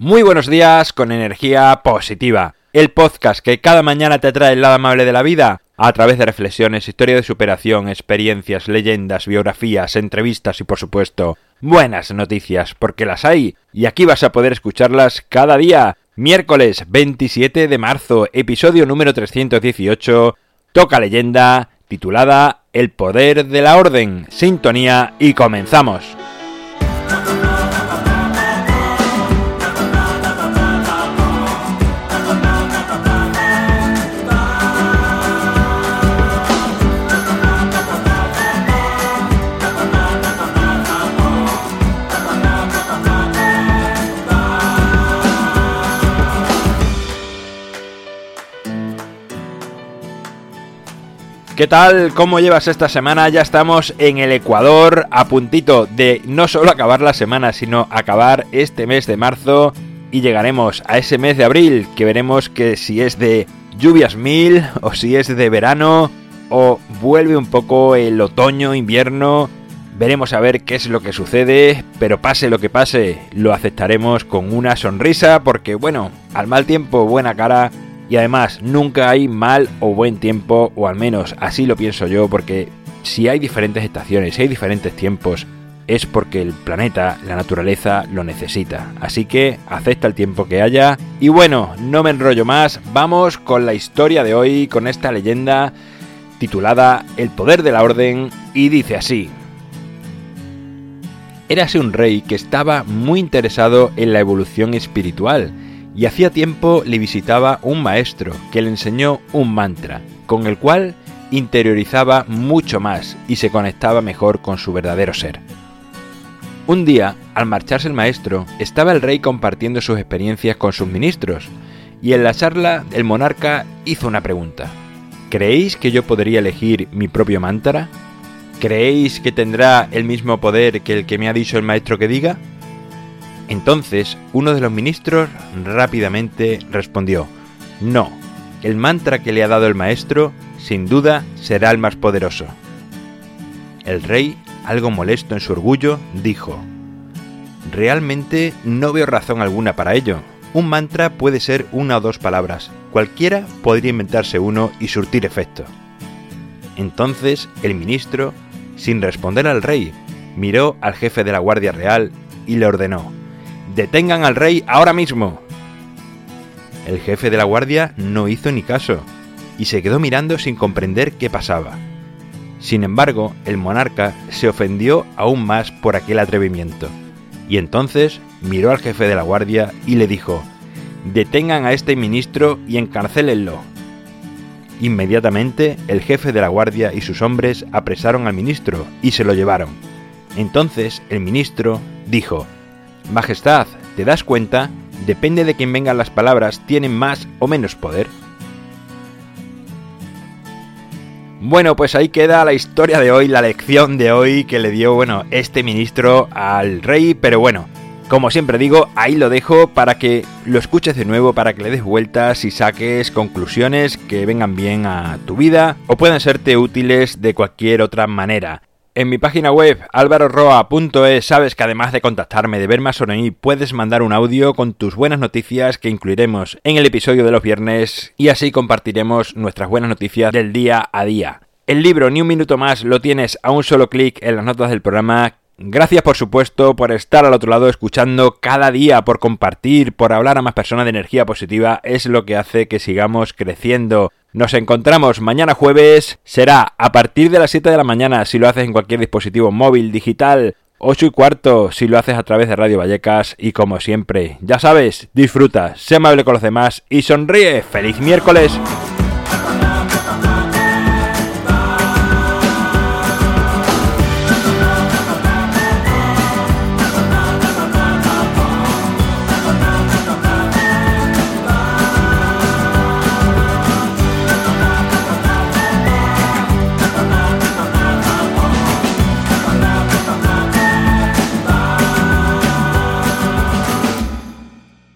Muy buenos días con energía positiva. El podcast que cada mañana te trae el lado amable de la vida a través de reflexiones, historia de superación, experiencias, leyendas, biografías, entrevistas y por supuesto buenas noticias, porque las hay y aquí vas a poder escucharlas cada día. Miércoles 27 de marzo, episodio número 318, toca leyenda titulada El poder de la orden, sintonía y comenzamos. ¿Qué tal? ¿Cómo llevas esta semana? Ya estamos en el Ecuador, a puntito de no solo acabar la semana, sino acabar este mes de marzo y llegaremos a ese mes de abril, que veremos que si es de lluvias mil o si es de verano o vuelve un poco el otoño, invierno. Veremos a ver qué es lo que sucede, pero pase lo que pase, lo aceptaremos con una sonrisa porque bueno, al mal tiempo buena cara y además, nunca hay mal o buen tiempo, o al menos así lo pienso yo, porque si hay diferentes estaciones, si hay diferentes tiempos, es porque el planeta, la naturaleza, lo necesita. Así que acepta el tiempo que haya. Y bueno, no me enrollo más, vamos con la historia de hoy, con esta leyenda titulada El poder de la orden, y dice así. Érase un rey que estaba muy interesado en la evolución espiritual, y hacía tiempo le visitaba un maestro que le enseñó un mantra, con el cual interiorizaba mucho más y se conectaba mejor con su verdadero ser. Un día, al marcharse el maestro, estaba el rey compartiendo sus experiencias con sus ministros, y en la charla el monarca hizo una pregunta. ¿Creéis que yo podría elegir mi propio mantra? ¿Creéis que tendrá el mismo poder que el que me ha dicho el maestro que diga? Entonces, uno de los ministros rápidamente respondió, No, el mantra que le ha dado el maestro, sin duda, será el más poderoso. El rey, algo molesto en su orgullo, dijo, Realmente no veo razón alguna para ello. Un mantra puede ser una o dos palabras. Cualquiera podría inventarse uno y surtir efecto. Entonces el ministro, sin responder al rey, miró al jefe de la Guardia Real y le ordenó, Detengan al rey ahora mismo. El jefe de la guardia no hizo ni caso y se quedó mirando sin comprender qué pasaba. Sin embargo, el monarca se ofendió aún más por aquel atrevimiento, y entonces miró al jefe de la guardia y le dijo, detengan a este ministro y encarcélenlo. Inmediatamente, el jefe de la guardia y sus hombres apresaron al ministro y se lo llevaron. Entonces el ministro dijo, Majestad, ¿te das cuenta? Depende de quién vengan las palabras, tienen más o menos poder. Bueno, pues ahí queda la historia de hoy, la lección de hoy que le dio, bueno, este ministro al rey, pero bueno, como siempre digo, ahí lo dejo para que lo escuches de nuevo, para que le des vueltas y saques conclusiones que vengan bien a tu vida o puedan serte útiles de cualquier otra manera. En mi página web alvaroroa.es sabes que además de contactarme, de ver más sobre mí, puedes mandar un audio con tus buenas noticias que incluiremos en el episodio de los viernes y así compartiremos nuestras buenas noticias del día a día. El libro Ni un minuto más lo tienes a un solo clic en las notas del programa Gracias por supuesto por estar al otro lado escuchando cada día, por compartir, por hablar a más personas de energía positiva, es lo que hace que sigamos creciendo. Nos encontramos mañana jueves, será a partir de las 7 de la mañana si lo haces en cualquier dispositivo móvil, digital, 8 y cuarto si lo haces a través de Radio Vallecas y como siempre, ya sabes, disfruta, sé amable con los demás y sonríe. ¡Feliz miércoles!